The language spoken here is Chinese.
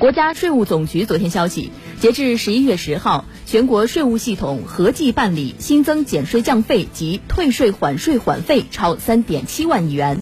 国家税务总局昨天消息截至十一月十号全国税务系统合计办理新增减税降费及退税缓税缓费超三点七万亿元。